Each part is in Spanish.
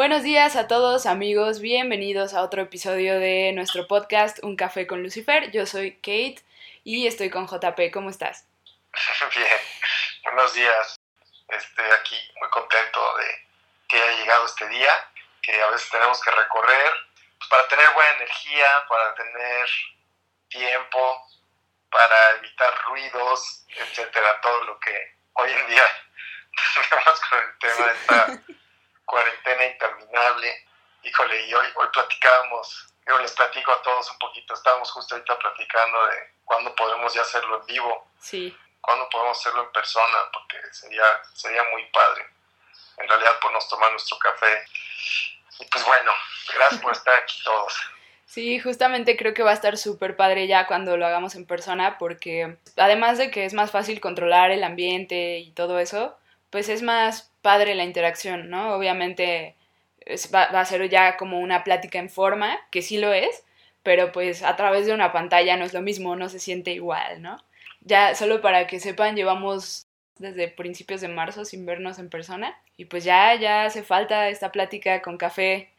Buenos días a todos amigos, bienvenidos a otro episodio de nuestro podcast Un Café con Lucifer. Yo soy Kate y estoy con JP. ¿Cómo estás? Bien, buenos días. Estoy aquí muy contento de que haya llegado este día, que a veces tenemos que recorrer pues, para tener buena energía, para tener tiempo, para evitar ruidos, etcétera, todo lo que hoy en día tenemos con el tema de esta cuarentena interminable. Híjole, y hoy, hoy platicábamos, yo les platico a todos un poquito, estábamos justo ahorita platicando de cuándo podemos ya hacerlo en vivo. Sí. Cuándo podemos hacerlo en persona, porque sería, sería muy padre. En realidad, podemos tomar nuestro café. Y pues bueno, gracias por estar aquí todos. Sí, justamente creo que va a estar súper padre ya cuando lo hagamos en persona, porque además de que es más fácil controlar el ambiente y todo eso, pues es más padre la interacción, ¿no? Obviamente va, va, a ser ya como una plática en forma, que sí lo es, pero pues a través de una pantalla no es lo mismo, no se siente igual, ¿no? Ya solo para que sepan, llevamos desde principios de marzo sin vernos en persona y pues ya, ya hace falta esta plática con café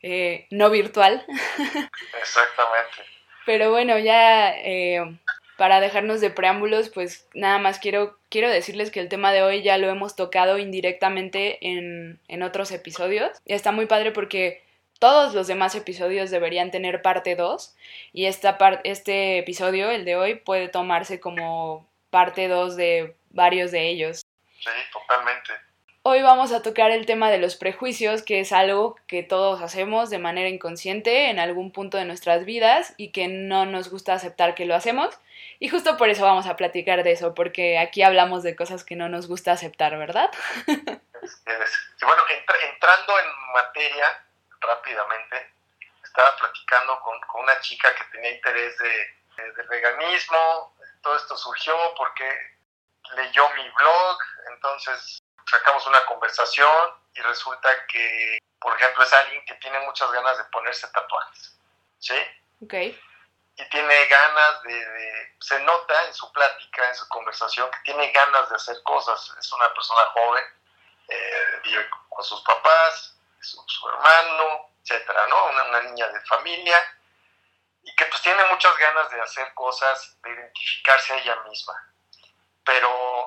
eh, no virtual. Exactamente. Pero bueno, ya eh, para dejarnos de preámbulos, pues nada más quiero, quiero decirles que el tema de hoy ya lo hemos tocado indirectamente en, en otros episodios. Y está muy padre porque todos los demás episodios deberían tener parte 2 y esta este episodio, el de hoy, puede tomarse como parte 2 de varios de ellos. Sí, totalmente. Hoy vamos a tocar el tema de los prejuicios, que es algo que todos hacemos de manera inconsciente en algún punto de nuestras vidas y que no nos gusta aceptar que lo hacemos. Y justo por eso vamos a platicar de eso, porque aquí hablamos de cosas que no nos gusta aceptar, ¿verdad? Y bueno, entrando en materia rápidamente, estaba platicando con, una chica que tenía interés de, de veganismo, todo esto surgió porque leyó mi blog, entonces sacamos una conversación y resulta que, por ejemplo, es alguien que tiene muchas ganas de ponerse tatuajes, ¿sí? Ok. Y tiene ganas de, se nota en su plática, en su conversación, que tiene ganas de hacer cosas. Es una persona joven, eh, vive con sus papás, su, su hermano, etcétera, ¿no? Una, una niña de familia y que pues tiene muchas ganas de hacer cosas, de identificarse a ella misma. Pero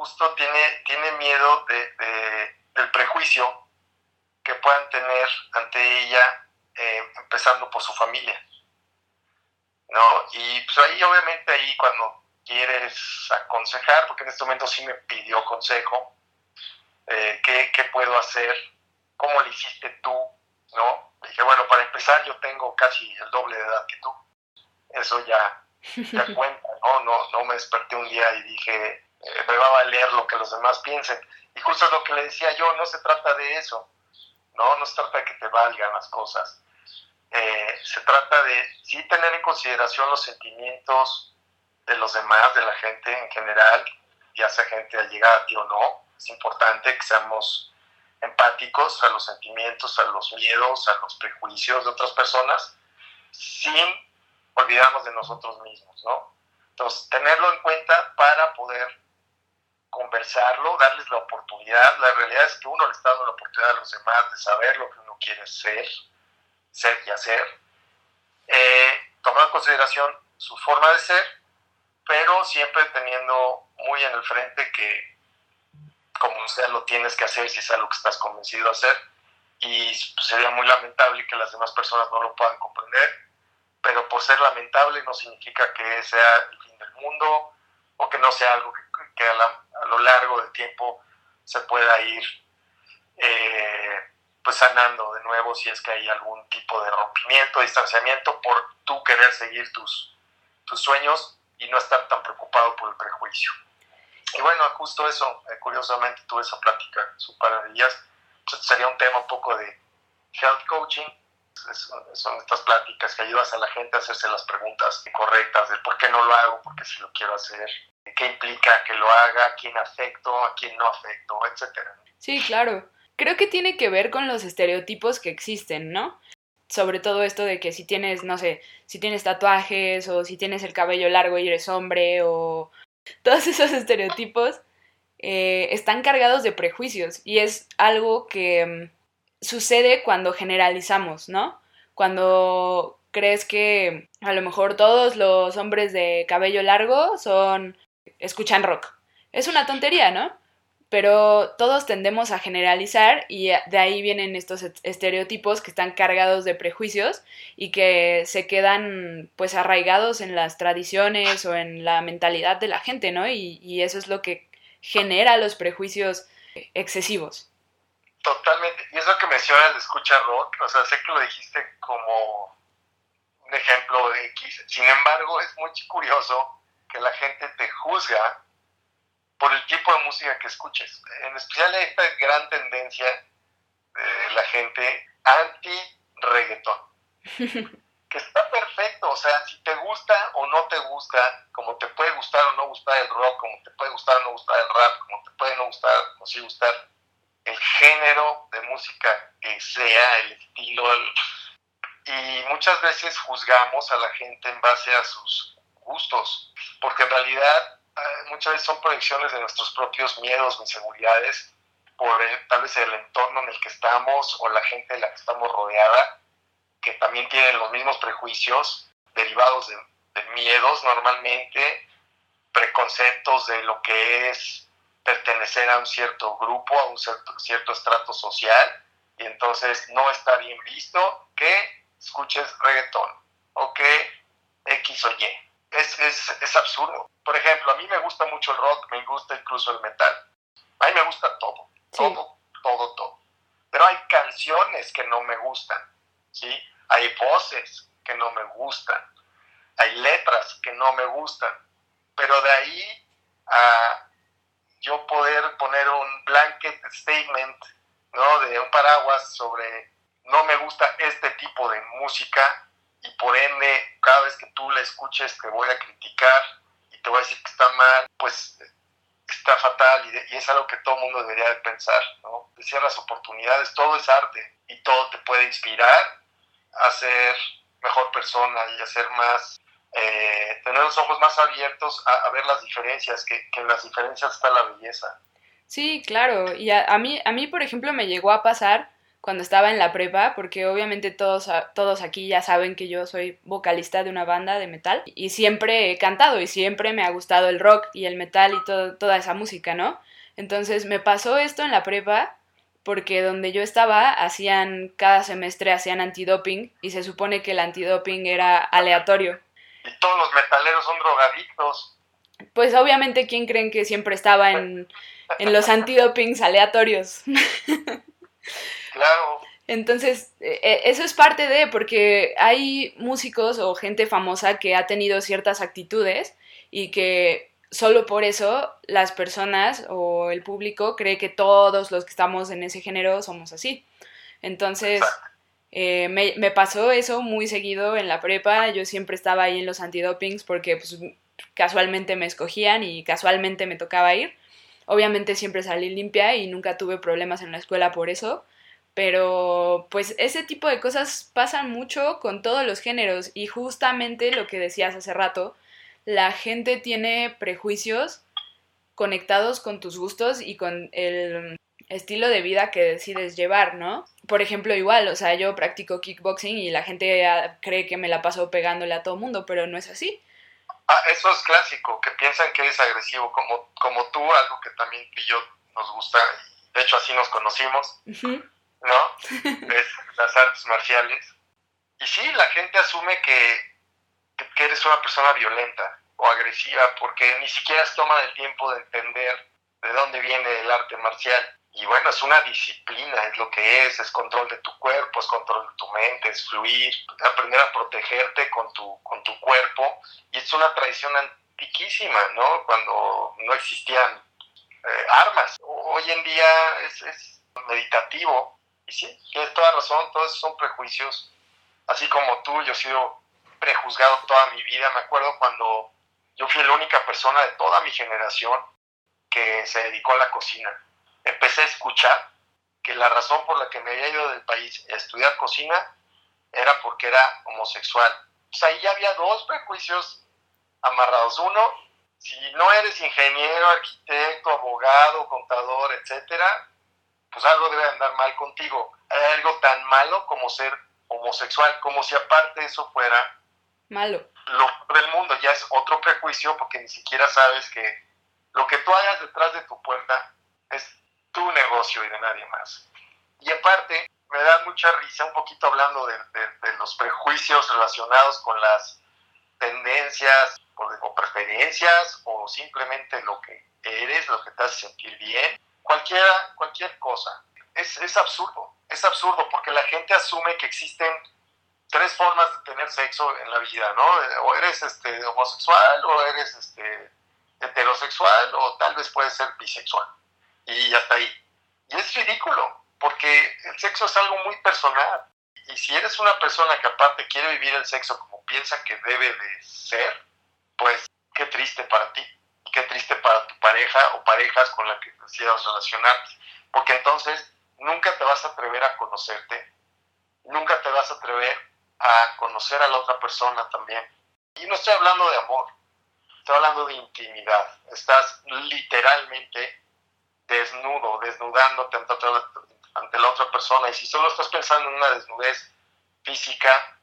justo tiene, tiene miedo de, de, del prejuicio que puedan tener ante ella, eh, empezando por su familia. ¿no? Y pues ahí obviamente ahí cuando quieres aconsejar, porque en este momento sí me pidió consejo, eh, ¿qué, ¿qué, puedo hacer? ¿Cómo le hiciste tú? ¿No? dije, bueno, para empezar yo tengo casi el doble de edad que tú. Eso ya, cuenta, ¿no? ¿no? No me desperté un día y dije, eh, me va a valer lo que los demás piensen. Y justo es lo que le decía yo, no se trata de eso, ¿no? No se trata de que te valgan las cosas. Eh, se trata de sí tener en consideración los sentimientos de los demás, de la gente en general, ya sea gente allegada a ti o no. Es importante que seamos empáticos a los sentimientos, a los miedos, a los prejuicios de otras personas, sin olvidarnos de nosotros mismos, ¿no? Entonces, tenerlo en cuenta para poder conversarlo, darles la oportunidad. La realidad es que uno le está dando la oportunidad a los demás de saber lo que uno quiere ser, ser y hacer, eh, tomando en consideración su forma de ser, pero siempre teniendo muy en el frente que como sea lo tienes que hacer si es algo que estás convencido de hacer y pues, sería muy lamentable que las demás personas no lo puedan comprender, pero por ser lamentable no significa que sea el fin del mundo o que no sea algo que, que a, la, a, lo largo del tiempo se pueda ir eh, pues sanando de nuevo si es que hay algún tipo de rompimiento, distanciamiento por tú querer seguir tus, tus sueños y no estar tan preocupado por el prejuicio. Y bueno, justo eso, eh, curiosamente tuve esa plática, de días. Sería un tema un poco de health coaching. Son estas pláticas que ayudas a la gente a hacerse las preguntas correctas del por qué no lo hago, por qué si lo quiero hacer, qué implica que lo haga, a quién afecto, a quién no afecto, etcétera. Sí, claro. Creo que tiene que ver con los estereotipos que existen, ¿no? Sobre todo esto de que si tienes, no sé, si tienes tatuajes o si tienes el cabello largo y eres hombre o todos esos estereotipos eh, están cargados de prejuicios y es algo que sucede cuando generalizamos, ¿no? Cuando crees que a lo mejor todos los hombres de cabello largo son escuchan rock. Es una tontería, ¿no? Pero todos tendemos a generalizar y de ahí vienen estos estereotipos que están cargados de prejuicios y que se quedan pues arraigados en las tradiciones o en la mentalidad de la gente, ¿no? Y, y eso es lo que genera los prejuicios excesivos. Totalmente. Y eso que mencionas de escucha rock, o sea, sé que lo dijiste como un ejemplo de X. Sin embargo, es muy curioso que la gente te juzga por el tipo de música que escuches. En especial esta gran tendencia de la gente anti-reggaeton. que está perfecto, o sea, si te gusta o no te gusta, como te puede gustar o no gustar el rock, como te puede gustar o no gustar el rap, como te puede no gustar o sí gustar el género de música que sea, el estilo, y muchas veces juzgamos a la gente en base a sus gustos, porque en realidad eh, muchas veces son proyecciones de nuestros propios miedos o inseguridades por tal vez el entorno en el que estamos o la gente de la que estamos rodeada, que también tienen los mismos prejuicios derivados de, de miedos normalmente, preconceptos de lo que es pertenecer a un cierto grupo, a un cierto, cierto estrato social, y entonces no está bien visto que escuches reggaetón o que X o Y. Es, es, es, absurdo. Por ejemplo, a mí me gusta mucho el rock, me gusta incluso el metal. A mí me gusta todo, todo, todo, todo. Pero hay canciones que no me gustan, ¿sí? Hay voces que no me gustan, hay letras que no me gustan. Pero de ahí a yo poder poner un blanket statement, ¿no? De un paraguas sobre no me gusta este tipo de música y por ende cada vez que tú la escuches te voy a criticar y te voy a decir que está mal, pues está fatal y, es algo que todo mundo debería de pensar, ¿no? Decir las oportunidades, todo es arte y todo te puede inspirar a ser mejor persona y a ser más eh, tener los ojos más abiertos a, ver las diferencias, que, en las diferencias está la belleza. Sí, claro. Y a, mí, a mí, por ejemplo, me llegó a pasar cuando estaba en la prepa, porque obviamente todos, todos aquí ya saben que yo soy vocalista de una banda de metal y siempre he cantado y siempre me ha gustado el rock y el metal y todo, toda esa música, ¿no? Entonces me pasó esto en la prepa porque donde yo estaba hacían cada semestre hacían antidoping y se supone que el antidoping era aleatorio y todos los metaleros son drogadictos. Pues obviamente, ¿quién creen que siempre estaba en, en los antidopings aleatorios? claro. Entonces, e, e, eso es parte de, porque hay músicos o gente famosa que ha tenido ciertas actitudes y que solo por eso las personas o el público cree que todos los que estamos en ese género somos así. Entonces, eh, me, me, pasó eso muy seguido en la prepa, yo siempre estaba ahí en los antidopings porque pues, casualmente me escogían y casualmente me tocaba ir. Obviamente siempre salí limpia y nunca tuve problemas en la escuela por eso, pero pues ese tipo de cosas pasan mucho con todos los géneros y justamente lo que decías hace rato, la gente tiene prejuicios conectados con tus gustos y con el estilo de vida que decides llevar, ¿no? Por ejemplo, igual, o sea, yo practico kickboxing y la gente cree que me la paso pegándole a todo mundo, pero no es así. Ah, eso es clásico, que piensan que eres agresivo como, como tú, algo que también y yo nos gusta, de hecho así nos conocimos, ¿no? es las artes marciales. Y sí, la gente asume que, que eres una persona violenta o agresiva porque ni siquiera se toma el tiempo de entender de dónde viene el arte marcial. Y bueno, es una disciplina, es lo que es, es control de tu cuerpo, es control de tu mente, es fluir, aprender a protegerte con tu, con tu cuerpo. Y es una tradición antiquísima, ¿no? Cuando no existían eh, armas. Hoy en día es, es meditativo. Y sí, tienes toda razón, todos son prejuicios. Así como tú, yo he sido prejuzgado toda mi vida. Me acuerdo cuando yo fui la única persona de toda mi generación que se dedicó a la cocina empecé a escuchar que la razón por la que me había ido del país a estudiar cocina era porque era homosexual. O sea, ahí ya había dos prejuicios amarrados. Uno, si no eres ingeniero, arquitecto, abogado, contador, etcétera, pues algo debe andar mal contigo. Hay algo tan malo como ser homosexual, como si aparte eso fuera malo. Lo del mundo ya es otro prejuicio porque ni siquiera sabes que lo que tú hagas detrás de tu puerta es tu negocio y de nadie más. Y aparte, me da mucha risa un poquito hablando de, los prejuicios relacionados con las tendencias o, preferencias o simplemente lo que eres, lo que te hace sentir bien, cualquiera, cualquier cosa. Es, es absurdo, es absurdo porque la gente asume que existen tres formas de tener sexo en la vida, ¿no? O eres este, homosexual, o eres este, heterosexual, o tal vez puedes ser bisexual. Y hasta ahí. Y es ridículo, porque el sexo es algo muy personal. Y si eres una persona que aparte quiere vivir el sexo como piensa que debe de ser, pues qué triste para ti. Qué triste para tu pareja o parejas con las que decidas relacionarte. Porque entonces nunca te vas a atrever a conocerte, nunca te vas a atrever a conocer a la otra persona también. Y no estoy hablando de amor, estoy hablando de intimidad. Estás literalmente desnudo, desnudándote ante, ante la otra persona. Y si solo estás pensando en una desnudez física,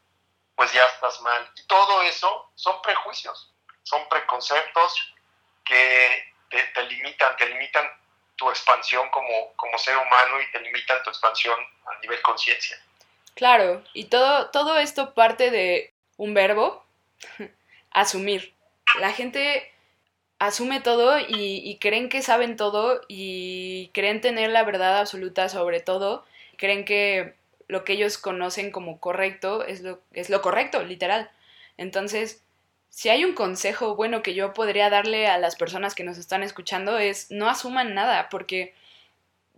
pues ya estás mal. Y todo eso son prejuicios, son preconceptos que te, limitan, te limitan tu expansión como, como ser humano y te limitan tu expansión a nivel conciencia. Claro, y todo, todo esto parte de un verbo, asumir. La gente asume todo y, creen que saben todo y creen tener la verdad absoluta sobre todo. Creen que lo que ellos conocen como correcto es lo, es lo correcto, literal. Entonces, si hay un consejo bueno que yo podría darle a las personas que nos están escuchando es no asuman nada, porque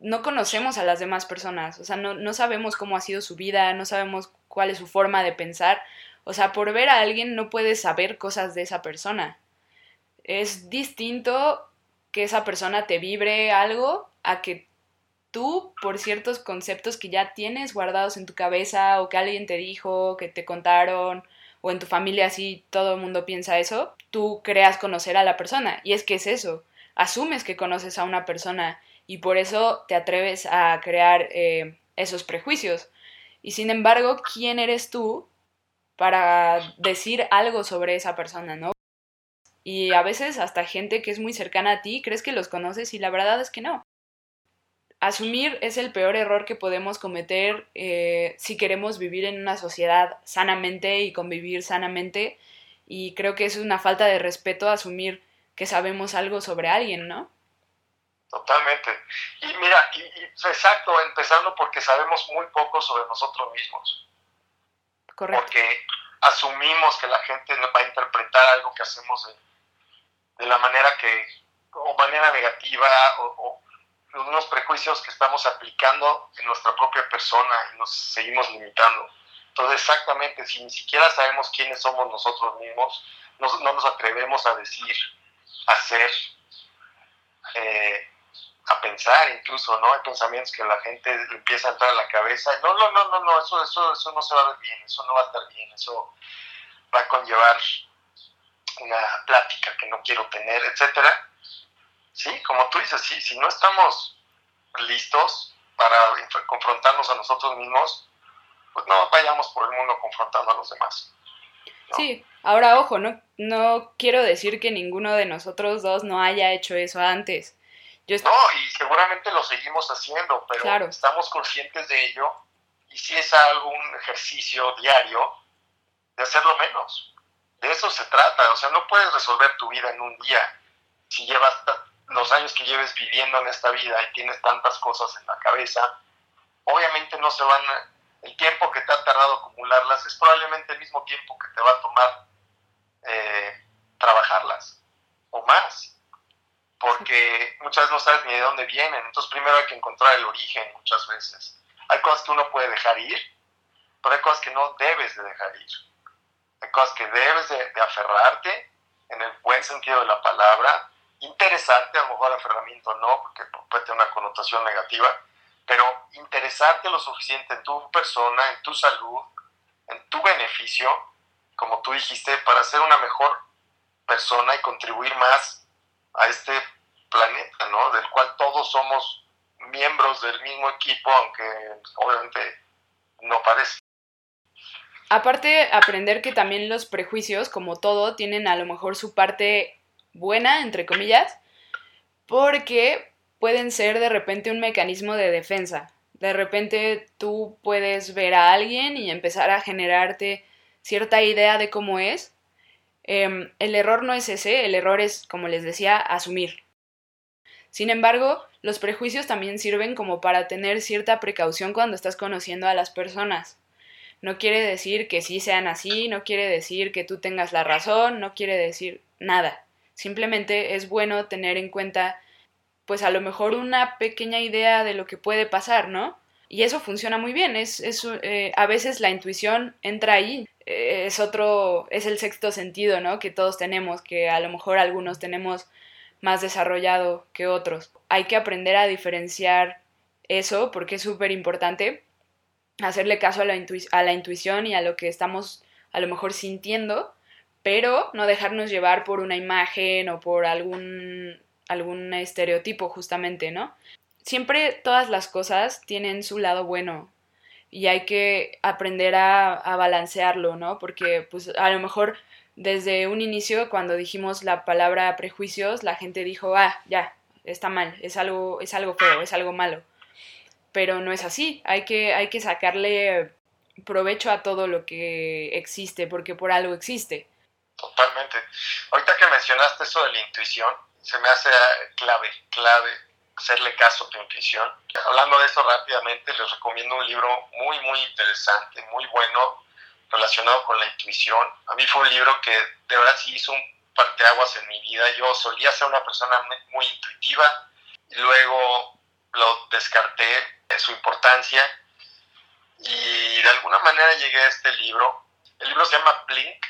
no conocemos a las demás personas, o sea, no, no sabemos cómo ha sido su vida, no sabemos cuál es su forma de pensar, o sea, por ver a alguien no puedes saber cosas de esa persona. Es distinto que esa persona te vibre algo a que tú, por ciertos conceptos que ya tienes guardados en tu cabeza o que alguien te dijo, que te contaron, o en tu familia así todo el mundo piensa eso, tú creas conocer a la persona. Y es que es eso, asumes que conoces a una persona y por eso te atreves a crear eh, esos prejuicios. Y sin embargo, ¿quién eres tú para decir algo sobre esa persona, no? Y a veces hasta gente que es muy cercana a ti crees que los conoces y la verdad es que no. Asumir es el peor error que podemos cometer eh, si queremos vivir en una sociedad sanamente y convivir sanamente. Y creo que es una falta de respeto asumir que sabemos algo sobre alguien, ¿no? Totalmente. Y mira, y, exacto, empezando porque sabemos muy poco sobre nosotros mismos. Correcto. Porque asumimos que la gente va a interpretar algo que hacemos de, la manera que, o manera negativa, o, unos prejuicios que estamos aplicando en nuestra propia persona y nos seguimos limitando. Entonces, exactamente, si ni siquiera sabemos quiénes somos nosotros mismos, no, no nos atrevemos a decir, a hacer, eh, a pensar incluso, ¿no? Hay pensamientos que la gente empieza a entrar a la cabeza. No, no, no, no, no, eso, eso, eso no se va a ver bien, eso no va a estar bien, eso va a conllevar una plática que no quiero tener, etcétera. Sí, como tú dices, sí, si no estamos listos para confrontarnos a nosotros mismos, pues no vayamos por el mundo confrontando a los demás. Sí, ahora ojo, no, no quiero decir que ninguno de nosotros dos no haya hecho eso antes no, y seguramente lo seguimos haciendo, pero estamos conscientes de ello y si es algún ejercicio diario, de hacerlo menos. De eso se trata, o sea, no puedes resolver tu vida en un día. Si llevas los años que lleves viviendo en esta vida y tienes tantas cosas en la cabeza, obviamente no se van a, el tiempo que te ha tardado acumularlas es probablemente el mismo tiempo que te va a tomar eh, trabajarlas o más porque muchas veces no sabes ni de dónde vienen, entonces primero hay que encontrar el origen muchas veces. Hay cosas que uno puede dejar ir, pero hay cosas que no debes de dejar ir. Hay cosas que debes de, aferrarte, en el buen sentido de la palabra, interesarte, a lo mejor aferramiento no, porque puede tener una connotación negativa, pero interesarte lo suficiente en tu persona, en tu salud, en tu beneficio, como tú dijiste, para ser una mejor persona y contribuir más a este planeta, ¿no? Del cual todos somos miembros del mismo equipo, aunque obviamente no parece. Aparte, aprender que también los prejuicios, como todo, tienen a lo mejor su parte buena, entre comillas, porque pueden ser de repente un mecanismo de defensa. De repente tú puedes ver a alguien y empezar a generarte cierta idea de cómo es. Em, el error no es ese, el error es, como les decía, asumir. Sin embargo, los prejuicios también sirven como para tener cierta precaución cuando estás conociendo a las personas. No quiere decir que sí sean así, no quiere decir que tú tengas la razón, no quiere decir nada. Simplemente es bueno tener en cuenta, pues a lo mejor una pequeña idea de lo que puede pasar, ¿no? Y eso funciona muy bien. Es, es eh, a veces la intuición entra ahí. Eh, es otro, es el sexto sentido, ¿no? Que todos tenemos, que a lo mejor algunos tenemos más desarrollado que otros. Hay que aprender a diferenciar eso porque es súper importante hacerle caso a la, a la intuición y a lo que estamos a lo mejor sintiendo, pero no dejarnos llevar por una imagen o por algún, algún estereotipo justamente, ¿no? Siempre todas las cosas tienen su lado bueno y hay que aprender a, a balancearlo, ¿no? Porque pues a lo mejor desde un inicio cuando dijimos la palabra prejuicios, la gente dijo, ah, ya, está mal, es algo, es algo feo, es algo malo pero no es así. Hay que, hay que sacarle provecho a todo lo que existe, porque por algo existe. Totalmente. Ahorita que mencionaste eso de la intuición, se me hace clave, clave hacerle caso a tu intuición. Hablando de eso rápidamente, les recomiendo un libro muy, muy interesante, muy bueno, relacionado con la intuición. A mí fue un libro que de verdad sí hizo un parteaguas en mi vida. Yo solía ser una persona muy intuitiva y luego lo descarté su importancia y de alguna manera llegué a este libro. El libro se llama Blink,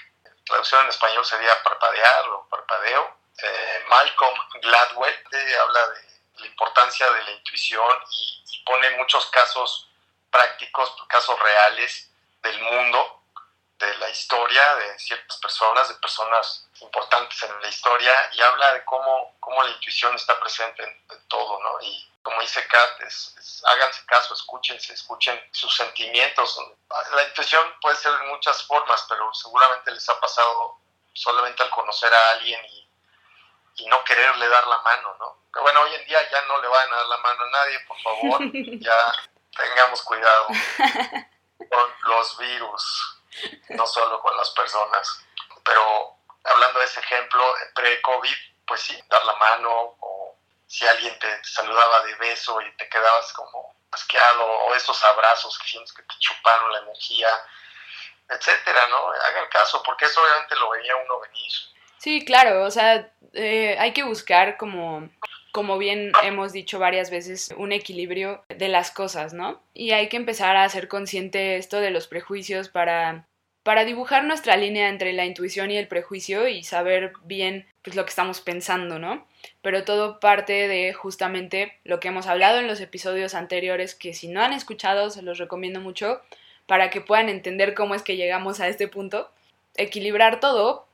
traducción en español sería parpadear o parpadeo. Eh, Malcolm Gladwell habla de la importancia de la intuición y, pone muchos casos prácticos, casos reales del mundo, de la historia, de ciertas personas, de personas importantes en la historia, y habla de cómo, cómo la intuición está presente en, todo, ¿no? Y como dice Kat, háganse caso, escúchense, escuchen sus sentimientos. La intuición puede ser de muchas formas, pero seguramente les ha pasado solamente al conocer a alguien y, no quererle dar la mano, ¿no? Bueno, hoy en día ya no le van a dar la mano a nadie, por favor, ya tengamos cuidado con los virus, no solo con las personas. Pero hablando de ese ejemplo, pre-COVID, pues sí, dar la mano o si alguien te saludaba de beso y te quedabas como asqueado, o esos abrazos que sientes que te chuparon la energía, etcétera, ¿no? Hagan caso, porque eso obviamente lo veía uno venir. Sí, claro, o sea, eh, hay que buscar como, como bien hemos dicho varias veces, un equilibrio de las cosas, ¿no? Y hay que empezar a ser consciente esto de los prejuicios para para dibujar nuestra línea entre la intuición y el prejuicio y saber bien pues, lo que estamos pensando, ¿no? Pero todo parte de justamente lo que hemos hablado en los episodios anteriores, que si no han escuchado, se los recomiendo mucho para que puedan entender cómo es que llegamos a este punto. Equilibrar todo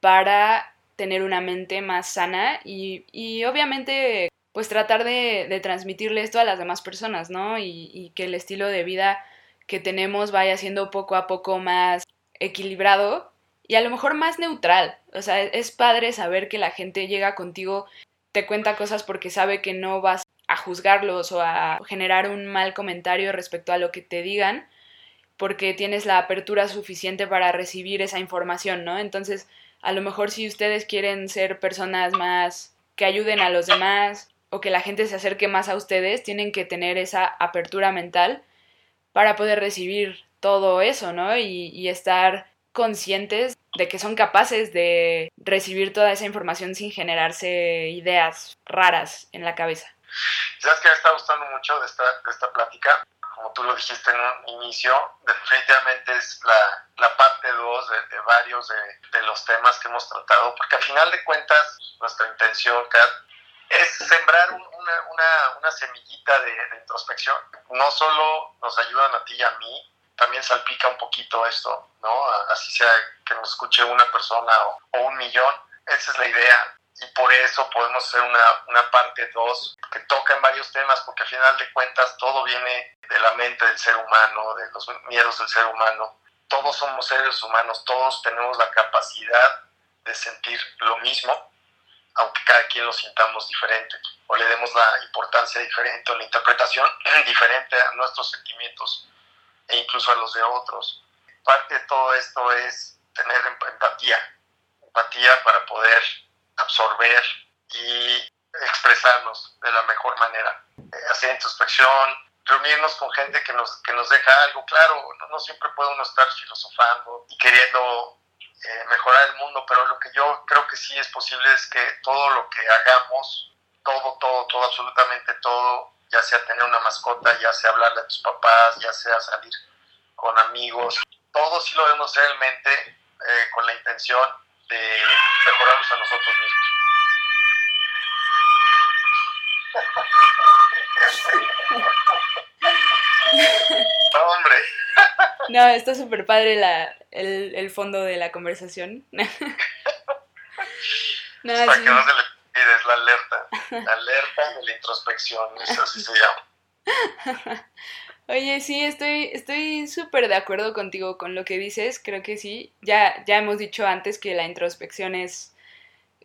para tener una mente más sana y, y obviamente pues tratar de, de, transmitirle esto a las demás personas, ¿no? Y, y que el estilo de vida que tenemos vaya siendo poco a poco más equilibrado y a lo mejor más neutral. O sea, es padre saber que la gente llega contigo, te cuenta cosas porque sabe que no vas a juzgarlos o a generar un mal comentario respecto a lo que te digan, porque tienes la apertura suficiente para recibir esa información, ¿no? Entonces, a lo mejor si ustedes quieren ser personas más que ayuden a los demás o que la gente se acerque más a ustedes, tienen que tener esa apertura mental para poder recibir todo eso, ¿no? Y, estar conscientes de que son capaces de recibir toda esa información sin generarse ideas raras en la cabeza. ¿Sabes que me está gustando mucho de esta, de esta plática? Como tú lo dijiste en un inicio, definitivamente es la, la parte 2 de, varios de, de, los temas que hemos tratado, porque al final de cuentas nuestra intención, Kat, es sembrar una, una, semillita de, de introspección. No solo nos ayudan a ti y a mí, también salpica un poquito esto, ¿no? Así sea que nos escuche una persona o, un millón, esa es la idea. y por eso podemos hacer una, una parte 2 que toca en varios temas, porque al final de cuentas todo viene de la mente del ser humano, de los miedos del ser humano. Todos somos seres humanos, todos tenemos la capacidad de sentir lo mismo, aunque cada quien lo sintamos diferente, o le demos la importancia diferente o la interpretación diferente a nuestros sentimientos e incluso a los de otros. Parte de todo esto es tener empatía, empatía para poder absorber y expresarnos de la mejor manera, eh, hacer introspección, reunirnos con gente que nos, que nos deja algo claro, no, siempre puede uno estar filosofando y queriendo eh, mejorar el mundo, pero lo que yo creo que sí es posible es que todo lo que hagamos, todo, todo, todo, absolutamente todo, ya sea tener una mascota, ya sea hablarle a tus papás, ya sea salir con amigos, todo sí lo debemos realmente eh, con la intención de mejorarnos a nosotros mismos. hombre. No, está súper padre la, el, el, fondo de la conversación. no, Para que no se le pide, es la alerta. La alerta de la introspección, eso así se llama. Oye, sí, estoy estoy súper de acuerdo contigo con lo que dices, creo que sí. Ya, ya hemos dicho antes que la introspección es,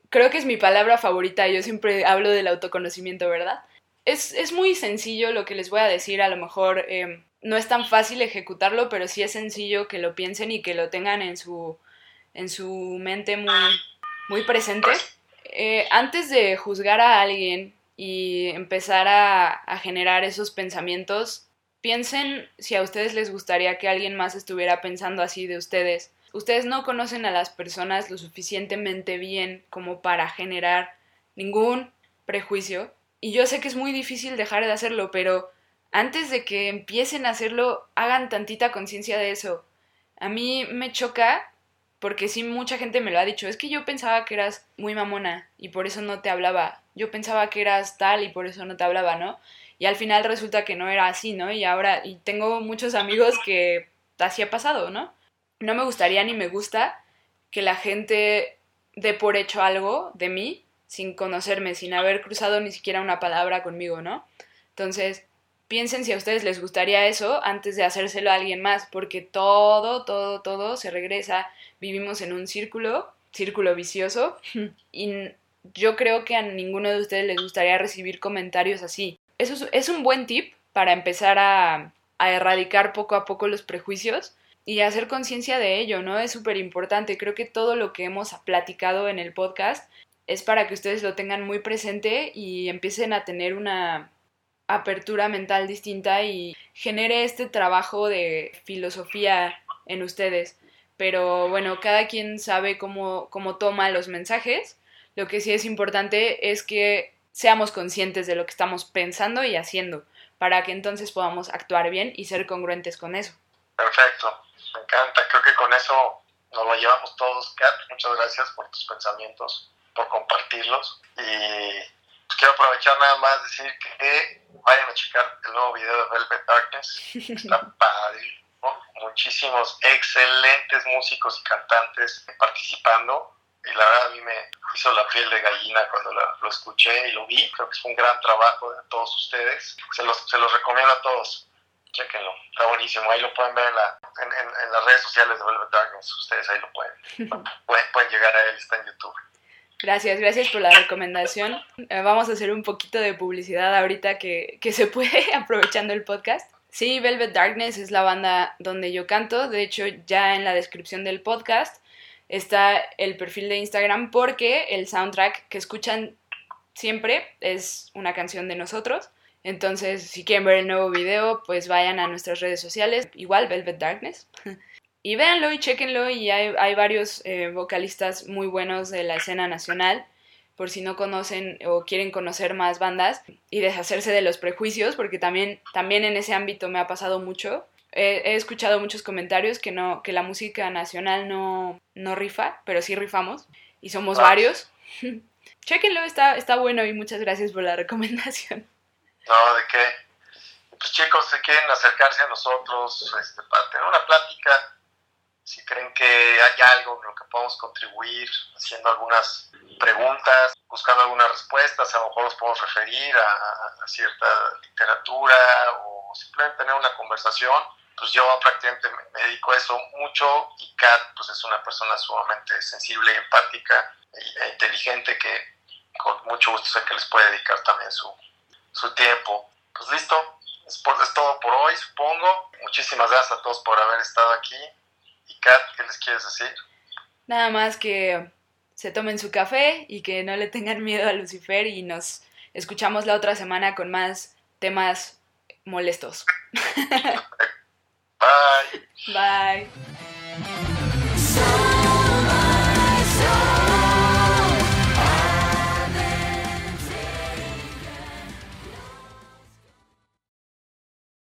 creo que es mi palabra favorita, yo siempre hablo del autoconocimiento, ¿verdad? Es, es muy sencillo lo que les voy a decir, a lo mejor em, no es tan fácil ejecutarlo, pero sí es sencillo que lo piensen y que lo tengan en su, en su mente muy, muy presente. Eh, antes de juzgar a alguien y empezar a, a generar esos pensamientos, Piensen si a ustedes les gustaría que alguien más estuviera pensando así de ustedes. Ustedes no conocen a las personas lo suficientemente bien como para generar ningún prejuicio. Y yo sé que es muy difícil dejar de hacerlo, pero antes de que empiecen a hacerlo, hagan tantita conciencia de eso. A mí me choca porque sí mucha gente me lo ha dicho, es que yo pensaba que eras muy mamona y por eso no te hablaba. Yo pensaba que eras tal y por eso no te hablaba, ¿no? y al final resulta que no era así, ¿no? Y ahora, y tengo muchos amigos que así ha pasado, ¿no? No me gustaría ni me gusta que la gente dé por hecho algo de mí sin conocerme, sin haber cruzado ni siquiera una palabra conmigo, ¿no? Entonces, piensen si a ustedes les gustaría eso antes de hacérselo a alguien más, porque todo, todo, todo se regresa. Vivimos en un círculo, círculo vicioso, y yo creo que a ninguno de ustedes les gustaría recibir comentarios así eso es, un buen tip para empezar a, a erradicar poco a poco los prejuicios y hacer conciencia de ello, ¿no? Es súper importante. Creo que todo lo que hemos platicado en el podcast es para que ustedes lo tengan muy presente y empiecen a tener una apertura mental distinta y genere este trabajo de filosofía en ustedes. Pero bueno, cada quien sabe cómo, cómo toma los mensajes. Lo que sí es importante es que seamos conscientes de lo que estamos pensando y haciendo, para que entonces podamos actuar bien y ser congruentes con eso. Perfecto, me encanta, creo que con eso nos lo llevamos todos. Kat, muchas gracias por tus pensamientos, por compartirlos y pues, quiero aprovechar nada más decir que vayan a checar el nuevo video de Velvet Darkness, está padre. Muchísimos excelentes músicos y cantantes participando y la verdad a mí me hizo la piel de gallina cuando lo escuché y lo vi. Creo que fue un gran trabajo de todos ustedes. Se los, se los recomiendo a todos. Chequenlo, está buenísimo. Ahí lo pueden ver en, la, en, en, las redes sociales de Velvet Darkness. Ustedes ahí lo pueden, pueden, pueden llegar a él, está en YouTube. Gracias, gracias por la recomendación. Eh, vamos a hacer un poquito de publicidad ahorita que, que se puede aprovechando el podcast. Sí, Velvet Darkness es la banda donde yo canto. De hecho, ya en la descripción del podcast está el perfil de Instagram porque el soundtrack que escuchan siempre es una canción de nosotros. Entonces, si quieren ver el nuevo video, pues vayan a nuestras redes sociales, igual Velvet Darkness. y véanlo y chequenlo y hay, varios eh, vocalistas muy buenos de la escena nacional por si no conocen o quieren conocer más bandas y deshacerse de los prejuicios, porque también, también en ese ámbito me ha pasado mucho he, escuchado muchos comentarios que no que la música nacional no, no rifa, pero sí rifamos y somos varios. Chequenlo, está, está bueno y muchas gracias por la recomendación. No, de qué. Pues chicos, si quieren acercarse a nosotros este, para tener una plática si creen que hay algo en lo que podemos contribuir, haciendo algunas preguntas, buscando algunas respuestas, a lo mejor los podemos referir a, cierta literatura o simplemente tener una conversación, pues yo prácticamente me dedico a eso mucho y Kat pues es una persona sumamente sensible, empática e inteligente que con mucho gusto sé que les puede dedicar también su, su tiempo. Pues listo, es, es todo por hoy supongo. Muchísimas gracias a todos por haber estado aquí. Y Kat, ¿qué les quieres decir? Nada más que se tomen su café y que no le tengan miedo a Lucifer y nos escuchamos la otra semana con más temas molestos. Bye. Bye.